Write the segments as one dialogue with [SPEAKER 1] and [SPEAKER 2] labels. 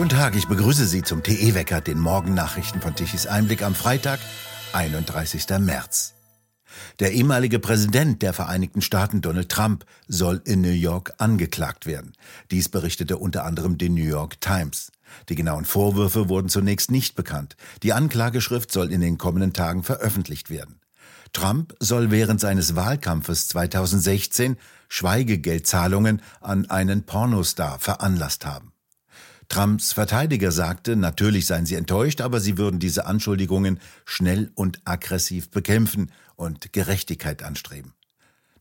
[SPEAKER 1] Guten Tag, ich begrüße Sie zum TE-Wecker, den Morgennachrichten von Tichys Einblick am Freitag, 31. März. Der ehemalige Präsident der Vereinigten Staaten, Donald Trump, soll in New York angeklagt werden. Dies berichtete unter anderem die New York Times. Die genauen Vorwürfe wurden zunächst nicht bekannt. Die Anklageschrift soll in den kommenden Tagen veröffentlicht werden. Trump soll während seines Wahlkampfes 2016 Schweigegeldzahlungen an einen Pornostar veranlasst haben. Trumps Verteidiger sagte, natürlich seien sie enttäuscht, aber sie würden diese Anschuldigungen schnell und aggressiv bekämpfen und Gerechtigkeit anstreben.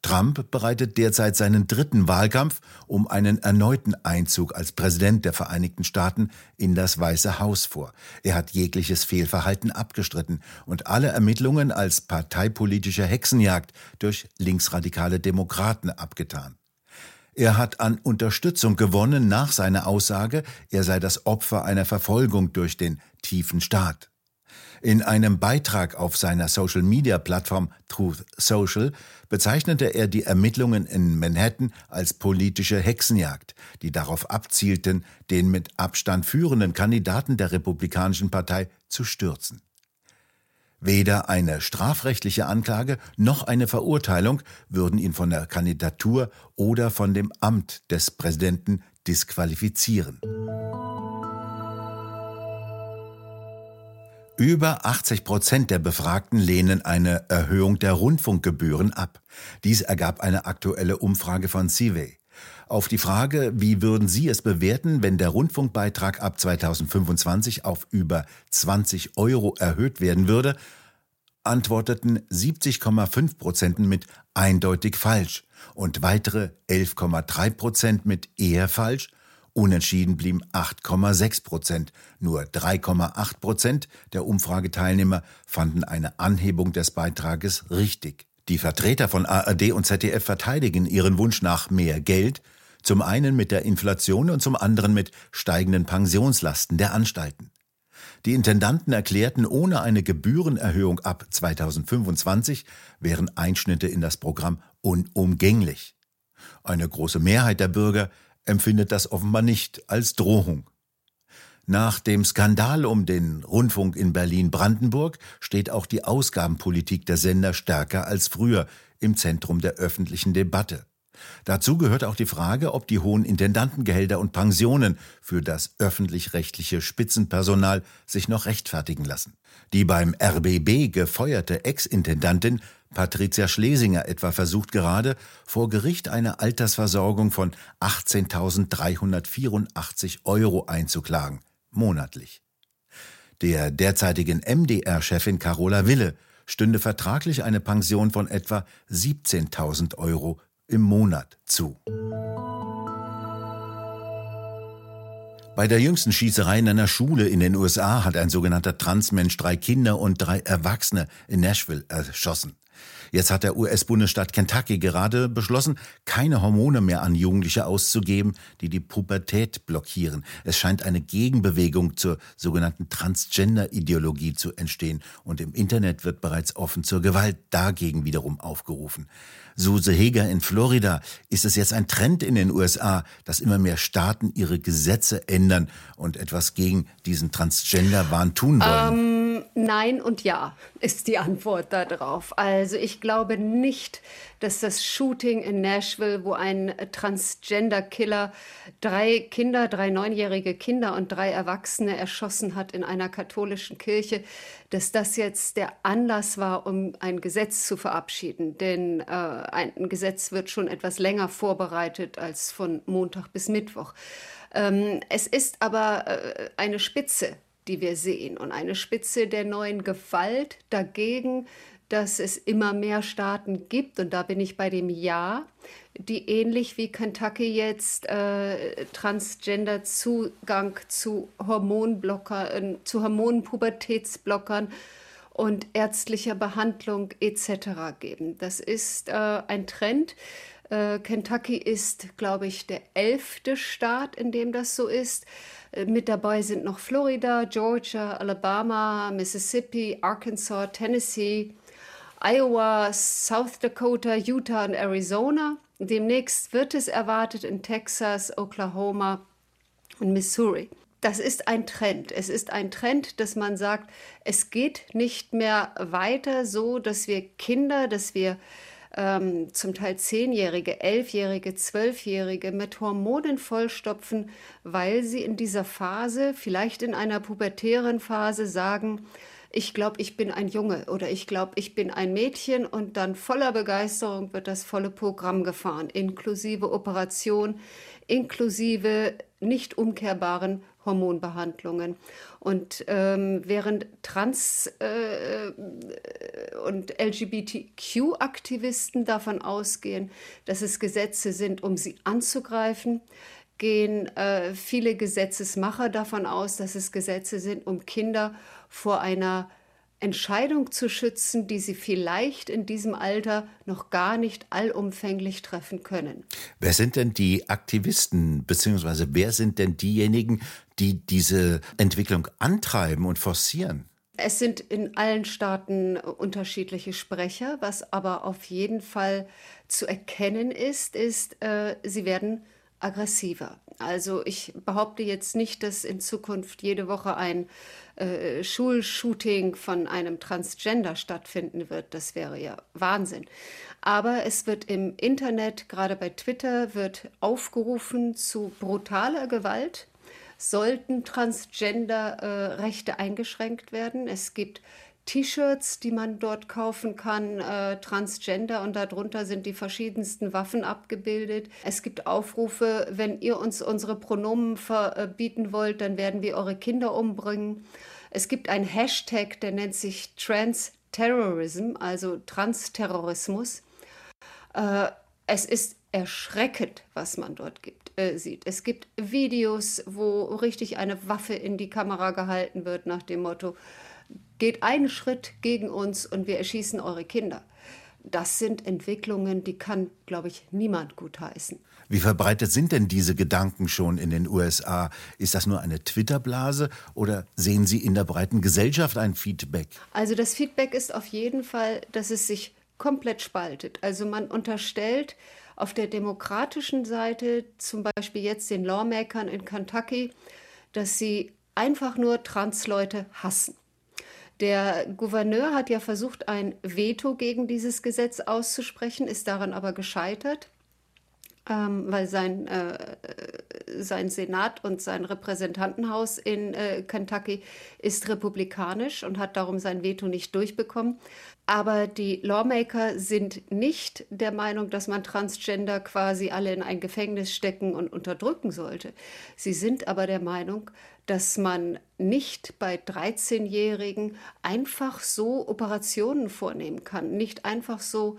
[SPEAKER 1] Trump bereitet derzeit seinen dritten Wahlkampf um einen erneuten Einzug als Präsident der Vereinigten Staaten in das Weiße Haus vor. Er hat jegliches Fehlverhalten abgestritten und alle Ermittlungen als parteipolitische Hexenjagd durch linksradikale Demokraten abgetan. Er hat an Unterstützung gewonnen nach seiner Aussage, er sei das Opfer einer Verfolgung durch den tiefen Staat. In einem Beitrag auf seiner Social-Media-Plattform Truth Social bezeichnete er die Ermittlungen in Manhattan als politische Hexenjagd, die darauf abzielten, den mit Abstand führenden Kandidaten der Republikanischen Partei zu stürzen. Weder eine strafrechtliche Anklage noch eine Verurteilung würden ihn von der Kandidatur oder von dem Amt des Präsidenten disqualifizieren. Über 80 Prozent der Befragten lehnen eine Erhöhung der Rundfunkgebühren ab. Dies ergab eine aktuelle Umfrage von CIVE. Auf die Frage, wie würden Sie es bewerten, wenn der Rundfunkbeitrag ab 2025 auf über 20 Euro erhöht werden würde, antworteten 70,5 Prozent mit eindeutig falsch und weitere 11,3 Prozent mit eher falsch Unentschieden blieben 8,6 Prozent. Nur 3,8 Prozent der Umfrageteilnehmer fanden eine Anhebung des Beitrages richtig. Die Vertreter von ARD und ZDF verteidigen ihren Wunsch nach mehr Geld, zum einen mit der Inflation und zum anderen mit steigenden Pensionslasten der Anstalten. Die Intendanten erklärten, ohne eine Gebührenerhöhung ab 2025 wären Einschnitte in das Programm unumgänglich. Eine große Mehrheit der Bürger empfindet das offenbar nicht als Drohung. Nach dem Skandal um den Rundfunk in Berlin-Brandenburg steht auch die Ausgabenpolitik der Sender stärker als früher im Zentrum der öffentlichen Debatte. Dazu gehört auch die Frage, ob die hohen Intendantengehälter und Pensionen für das öffentlich-rechtliche Spitzenpersonal sich noch rechtfertigen lassen. Die beim RBB gefeuerte Ex-Intendantin Patricia Schlesinger etwa versucht gerade, vor Gericht eine Altersversorgung von 18.384 Euro einzuklagen, monatlich. Der derzeitigen MDR-Chefin Carola Wille stünde vertraglich eine Pension von etwa 17.000 Euro im Monat zu. Bei der jüngsten Schießerei in einer Schule in den USA hat ein sogenannter Transmensch drei Kinder und drei Erwachsene in Nashville erschossen. Jetzt hat der US-Bundesstaat Kentucky gerade beschlossen, keine Hormone mehr an Jugendliche auszugeben, die die Pubertät blockieren. Es scheint eine Gegenbewegung zur sogenannten Transgender-Ideologie zu entstehen und im Internet wird bereits offen zur Gewalt dagegen wiederum aufgerufen. Suse Heger in Florida, ist es jetzt ein Trend in den USA, dass immer mehr Staaten ihre Gesetze ändern und etwas gegen diesen Transgender-Wahn tun wollen?
[SPEAKER 2] Ähm Nein und ja ist die Antwort darauf. Also ich glaube nicht, dass das Shooting in Nashville, wo ein Transgender-Killer drei Kinder, drei neunjährige Kinder und drei Erwachsene erschossen hat in einer katholischen Kirche, dass das jetzt der Anlass war, um ein Gesetz zu verabschieden. Denn äh, ein Gesetz wird schon etwas länger vorbereitet als von Montag bis Mittwoch. Ähm, es ist aber äh, eine Spitze die wir sehen und eine Spitze der neuen Gewalt dagegen, dass es immer mehr Staaten gibt, und da bin ich bei dem Ja, die ähnlich wie Kentucky jetzt äh, Transgender Zugang zu Hormonblockern, äh, zu Hormonpubertätsblockern und ärztlicher Behandlung etc. geben. Das ist äh, ein Trend. Äh, Kentucky ist, glaube ich, der elfte Staat, in dem das so ist. Äh, mit dabei sind noch Florida, Georgia, Alabama, Mississippi, Arkansas, Tennessee, Iowa, South Dakota, Utah und Arizona. Demnächst wird es erwartet in Texas, Oklahoma und Missouri. das ist ein Trend. Es ist ein Trend, dass man sagt, es geht nicht mehr weiter so, dass wir Kinder, dass wir ähm, zum Teil Zehnjährige, Elfjährige, Zwölfjährige mit Hormonen vollstopfen, weil sie in dieser Phase, vielleicht in einer pubertären Phase, sagen, ich glaube, ich bin ein Junge oder ich glaube, ich bin ein Mädchen und dann voller Begeisterung wird das volle Programm gefahren, inklusive Operation, inklusive nicht umkehrbaren Hormonbehandlungen. Und ähm, während Trans- äh, und LGBTQ-Aktivisten davon ausgehen, dass es Gesetze sind, um sie anzugreifen, gehen äh, viele Gesetzesmacher davon aus, dass es Gesetze sind, um Kinder vor einer Entscheidung zu schützen, die sie vielleicht in diesem Alter noch gar nicht allumfänglich treffen können.
[SPEAKER 1] Wer sind denn die Aktivisten, beziehungsweise wer sind denn diejenigen, die diese Entwicklung antreiben und forcieren?
[SPEAKER 2] Es sind in allen Staaten unterschiedliche Sprecher. Was aber auf jeden Fall zu erkennen ist, ist, äh, sie werden aggressiver. Also ich behaupte jetzt nicht, dass in Zukunft jede Woche ein äh, Schulshooting von einem Transgender stattfinden wird. Das wäre ja Wahnsinn. Aber es wird im Internet, gerade bei Twitter, wird aufgerufen zu brutaler Gewalt. Sollten Transgender-Rechte äh, eingeschränkt werden. Es gibt T-Shirts, die man dort kaufen kann, äh, Transgender und darunter sind die verschiedensten Waffen abgebildet. Es gibt Aufrufe, wenn ihr uns unsere Pronomen verbieten wollt, dann werden wir eure Kinder umbringen. Es gibt einen Hashtag, der nennt sich Trans-Terrorism, also Transterrorismus. Äh, es ist erschreckend, was man dort gibt, äh, sieht. Es gibt Videos, wo richtig eine Waffe in die Kamera gehalten wird nach dem Motto, geht einen Schritt gegen uns und wir erschießen eure Kinder. Das sind Entwicklungen, die kann, glaube ich, niemand gutheißen.
[SPEAKER 1] Wie verbreitet sind denn diese Gedanken schon in den USA? Ist das nur eine Twitter-Blase oder sehen Sie in der breiten Gesellschaft ein Feedback?
[SPEAKER 2] Also das Feedback ist auf jeden Fall, dass es sich komplett spaltet. Also man unterstellt auf der demokratischen Seite, zum Beispiel jetzt den Lawmakern in Kentucky, dass sie einfach nur Transleute hassen. Der Gouverneur hat ja versucht, ein Veto gegen dieses Gesetz auszusprechen, ist daran aber gescheitert, ähm, weil sein, äh, sein Senat und sein Repräsentantenhaus in äh, Kentucky ist republikanisch und hat darum sein Veto nicht durchbekommen. Aber die Lawmaker sind nicht der Meinung, dass man Transgender quasi alle in ein Gefängnis stecken und unterdrücken sollte. Sie sind aber der Meinung, dass man nicht bei 13-Jährigen einfach so Operationen vornehmen kann, nicht einfach so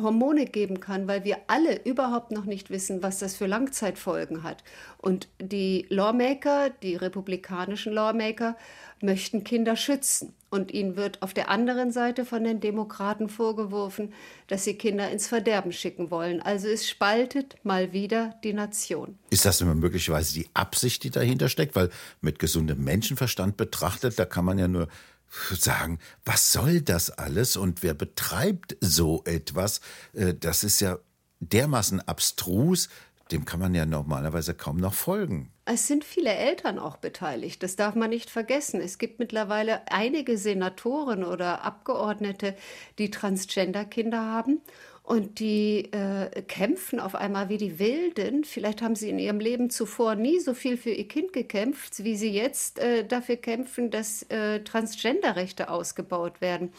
[SPEAKER 2] Hormone geben kann, weil wir alle überhaupt noch nicht wissen, was das für Langzeitfolgen hat. Und die Lawmaker, die republikanischen Lawmaker, möchten Kinder schützen. Und ihnen wird auf der anderen Seite von den Demokraten vorgeworfen, dass sie Kinder ins Verderben schicken wollen. Also es spaltet mal wieder die Nation.
[SPEAKER 1] Ist das immer möglicherweise die Absicht, die dahinter steckt? Weil mit gesundem Menschenverstand betrachtet, da kann man ja nur sagen, was soll das alles und wer betreibt so etwas? Äh, das ist ja dermaßen abstrus, dem kann man ja normalerweise kaum noch folgen.
[SPEAKER 2] Es sind viele Eltern auch beteiligt, das darf man nicht vergessen. Es gibt mittlerweile einige Senatoren oder Abgeordnete, die Transgender-Kinder haben und die äh, kämpfen auf einmal wie die Wilden. Vielleicht haben sie in ihrem Leben zuvor nie so viel für ihr Kind gekämpft, wie sie jetzt äh, dafür kämpfen, dass äh, Transgender-Rechte ausgebaut werden.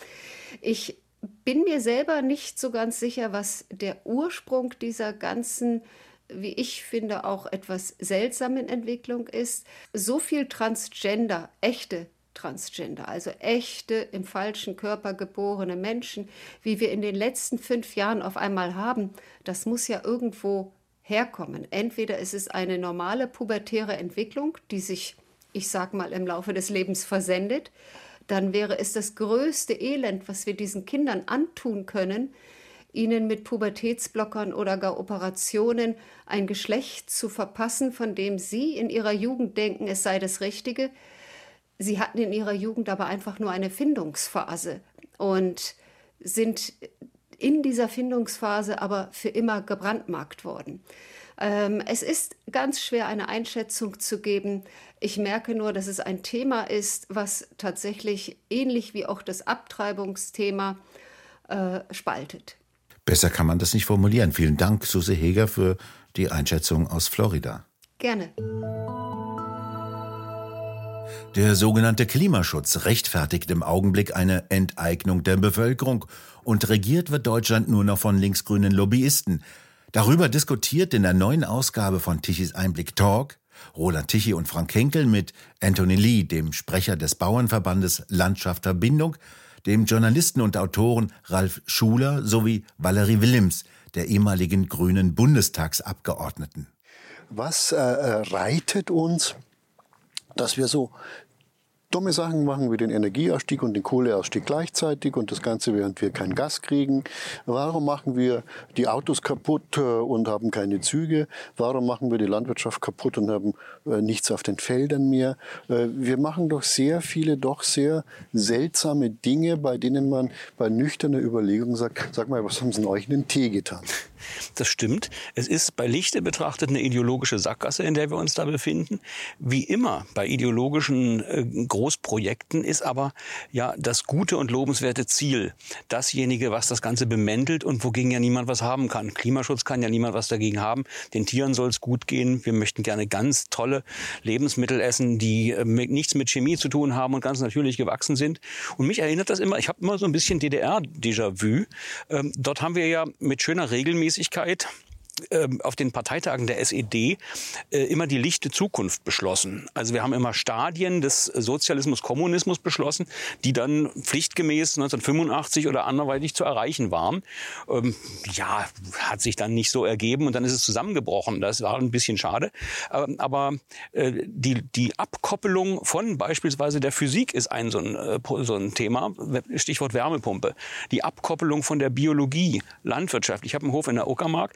[SPEAKER 2] Ich bin mir selber nicht so ganz sicher, was der Ursprung dieser ganzen wie ich finde, auch etwas seltsamen Entwicklung ist. So viel Transgender, echte Transgender, also echte im falschen Körper geborene Menschen, wie wir in den letzten fünf Jahren auf einmal haben, das muss ja irgendwo herkommen. Entweder ist es eine normale pubertäre Entwicklung, die sich, ich sag mal, im Laufe des Lebens versendet, dann wäre es das größte Elend, was wir diesen Kindern antun können, ihnen mit Pubertätsblockern oder gar Operationen ein Geschlecht zu verpassen, von dem sie in ihrer Jugend denken, es sei das Richtige, sie hatten in ihrer Jugend aber einfach nur eine Findungsphase und sind in dieser Findungsphase aber für immer gebrandmarkt worden. Ähm, es ist ganz schwer, eine Einschätzung zu geben. Ich merke nur, dass es ein Thema ist, was tatsächlich ähnlich wie auch das Abtreibungsthema äh, spaltet.
[SPEAKER 1] Besser kann man das nicht formulieren. Vielen Dank, Susi Heger, für die Einschätzung aus Florida.
[SPEAKER 2] Gerne.
[SPEAKER 1] Der sogenannte Klimaschutz rechtfertigt im Augenblick eine Enteignung der Bevölkerung und regiert wird Deutschland nur noch von linksgrünen Lobbyisten. Darüber diskutiert in der neuen Ausgabe von Tichys Einblick Talk Roland Tichy und Frank Henkel mit Anthony Lee, dem Sprecher des Bauernverbandes Landschaft Verbindung, dem Journalisten und Autoren Ralf Schuler sowie Valerie Willems, der ehemaligen grünen Bundestagsabgeordneten.
[SPEAKER 3] Was äh, äh reitet uns, dass wir so dumme Sachen machen wie den Energieausstieg und den Kohleausstieg gleichzeitig und das Ganze, während wir kein Gas kriegen. Warum machen wir die Autos kaputt äh, und haben keine Züge? Warum machen wir die Landwirtschaft kaputt und haben äh, nichts auf den Feldern mehr? Äh, wir machen doch sehr viele, doch sehr seltsame Dinge, bei denen man bei nüchterner Überlegung sagt, sag mal, was haben sie denn euch in den Tee getan?
[SPEAKER 4] Das stimmt. Es ist bei Lichte betrachtet eine ideologische Sackgasse, in der wir uns da befinden. Wie immer bei ideologischen äh, Großprojekten ist aber ja das gute und lobenswerte Ziel dasjenige, was das Ganze bemäntelt und wogegen ja niemand was haben kann. Klimaschutz kann ja niemand was dagegen haben. Den Tieren soll es gut gehen. Wir möchten gerne ganz tolle Lebensmittel essen, die äh, mit, nichts mit Chemie zu tun haben und ganz natürlich gewachsen sind. Und mich erinnert das immer, ich habe immer so ein bisschen DDR-Déjà-vu. Ähm, dort haben wir ja mit schöner Regelmäßigkeit Ähm, auf den Parteitagen der SED äh, immer die lichte Zukunft beschlossen. Also wir haben immer Stadien des Sozialismus, Kommunismus beschlossen, die dann pflichtgemäß 1985 oder anderweitig zu erreichen waren. Ähm, ja, hat sich dann nicht so ergeben und dann ist es zusammengebrochen. Das war ein bisschen schade. Ähm, aber äh, die, die Abkoppelung von beispielsweise der Physik ist ein so ein, äh, so ein Thema. Stichwort Wärmepumpe. Die Abkoppelung von der Biologie, Landwirtschaft. Ich habe einen Hof in der Uckermark.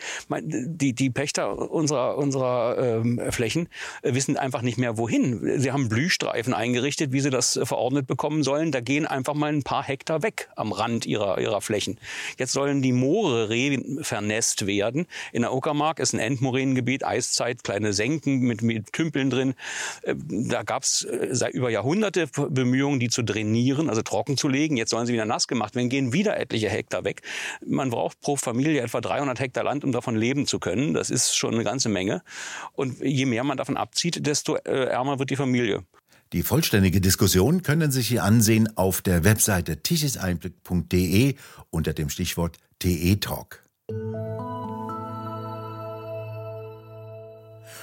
[SPEAKER 4] Die, die Pächter unserer, unserer ähm, Flächen äh, wissen einfach nicht mehr wohin. Sie haben Blühstreifen eingerichtet, wie sie das äh, verordnet bekommen sollen. Da gehen einfach mal ein paar Hektar weg am Rand ihrer, ihrer Flächen. Jetzt sollen die Moore vernässt werden. In der Uckermark ist ein Endmoränengebiet, Eiszeit, kleine Senken mit, mit Tümpeln drin. Äh, da gab es über Jahrhunderte Bemühungen, die zu drainieren, also trocken zu legen. Jetzt sollen sie wieder nass gemacht werden, gehen wieder etliche Hektar weg. Man braucht pro Familie etwa 300 Hektar Land, um davon leben leben zu können. Das ist schon eine ganze Menge. Und je mehr man davon abzieht, desto äh, ärmer wird die Familie.
[SPEAKER 1] Die vollständige Diskussion können Sie sich ansehen auf der Webseite tischeseinblick.de unter dem Stichwort TE Talk.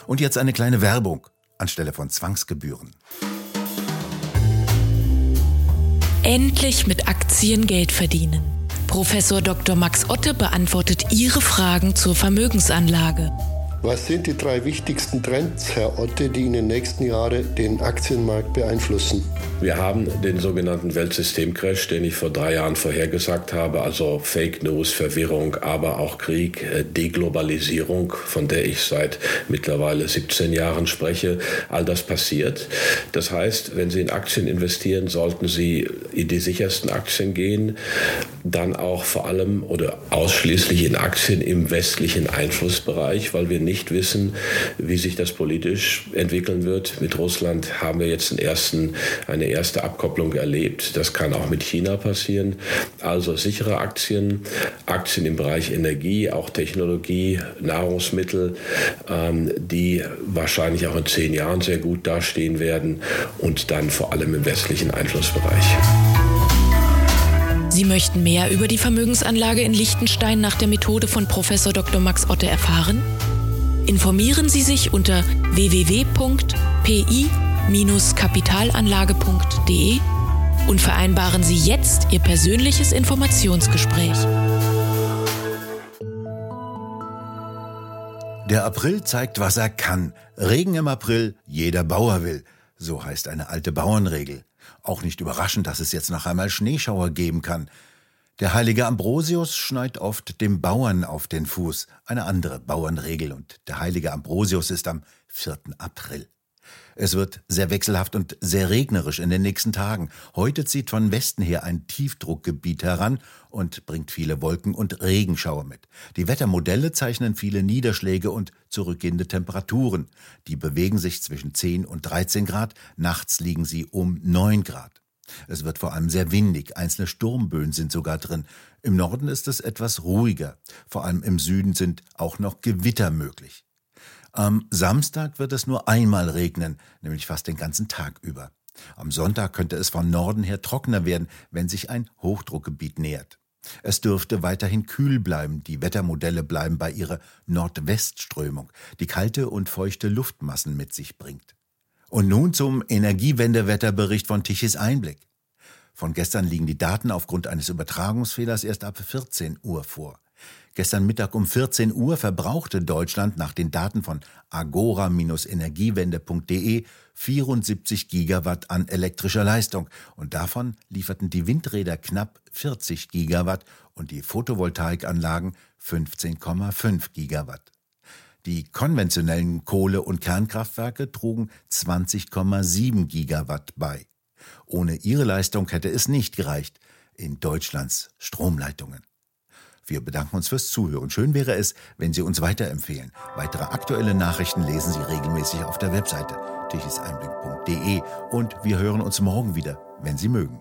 [SPEAKER 1] Und jetzt eine kleine Werbung anstelle von Zwangsgebühren.
[SPEAKER 5] Endlich mit Aktien Geld verdienen. Professor Dr. Max Otte beantwortet Ihre Fragen zur Vermögensanlage.
[SPEAKER 3] Was sind die drei wichtigsten Trends, Herr Otte, die in den nächsten Jahren den Aktienmarkt beeinflussen?
[SPEAKER 6] Wir haben den sogenannten Weltsystemcrash, den ich vor drei Jahren vorhergesagt habe, also Fake News, Verwirrung, aber auch Krieg, äh, Deglobalisierung, von der ich seit mittlerweile 17 Jahren spreche. All das passiert. Das heißt, wenn Sie in Aktien investieren, sollten Sie in die sichersten Aktien gehen, dann auch vor allem oder ausschließlich in Aktien im westlichen Einflussbereich, weil wir nicht wissen, wie sich das politisch entwickeln wird. Mit Russland haben wir jetzt ersten, eine erste Abkopplung erlebt. Das kann auch mit China passieren. Also sichere Aktien, Aktien im Bereich Energie, auch Technologie, Nahrungsmittel, ähm, die wahrscheinlich auch in zehn Jahren sehr gut dastehen werden und dann vor allem im westlichen Einflussbereich.
[SPEAKER 5] Sie möchten mehr über die Vermögensanlage in Liechtenstein nach der Methode von Prof. Dr. Max Otte erfahren? Informieren Sie sich unter www.pi-kapitalanlage.de und vereinbaren Sie jetzt Ihr persönliches Informationsgespräch.
[SPEAKER 1] Der April zeigt, was er kann. Regen im April, jeder Bauer will. So heißt eine alte Bauernregel. Auch nicht überraschend, dass es jetzt noch einmal Schneeschauer geben kann. Der heilige Ambrosius schneit oft dem Bauern auf den Fuß, eine andere Bauernregel, und der heilige Ambrosius ist am 4. April. Es wird sehr wechselhaft und sehr regnerisch in den nächsten Tagen. Heute zieht von Westen her ein Tiefdruckgebiet heran und bringt viele Wolken und Regenschauer mit. Die Wettermodelle zeichnen viele Niederschläge und zurückgehende Temperaturen. Die bewegen sich zwischen 10 und 13 Grad, nachts liegen sie um 9 Grad. Es wird vor allem sehr windig, einzelne Sturmböen sind sogar drin. Im Norden ist es etwas ruhiger. Vor allem im Süden sind auch noch Gewitter möglich. Am Samstag wird es nur einmal regnen, nämlich fast den ganzen Tag über. Am Sonntag könnte es von Norden her trockener werden, wenn sich ein Hochdruckgebiet nähert. Es dürfte weiterhin kühl bleiben, die Wettermodelle bleiben bei ihrer Nordwestströmung, die kalte und feuchte Luftmassen mit sich bringt. Und nun zum Energiewendewetterbericht von Tichys Einblick. Von gestern liegen die Daten aufgrund eines Übertragungsfehlers erst ab 14 Uhr vor. Gestern Mittag um 14 Uhr verbrauchte Deutschland nach den Daten von agora-energiewende.de 74 Gigawatt an elektrischer Leistung und davon lieferten die Windräder knapp 40 Gigawatt und die Photovoltaikanlagen 15,5 Gigawatt. Die konventionellen Kohle- und Kernkraftwerke trugen 20,7 Gigawatt bei. Ohne ihre Leistung hätte es nicht gereicht in Deutschlands Stromleitungen. Wir bedanken uns fürs Zuhören. Schön wäre es, wenn Sie uns weiterempfehlen. Weitere aktuelle Nachrichten lesen Sie regelmäßig auf der Webseite tichiseinblick.de und wir hören uns morgen wieder, wenn Sie mögen.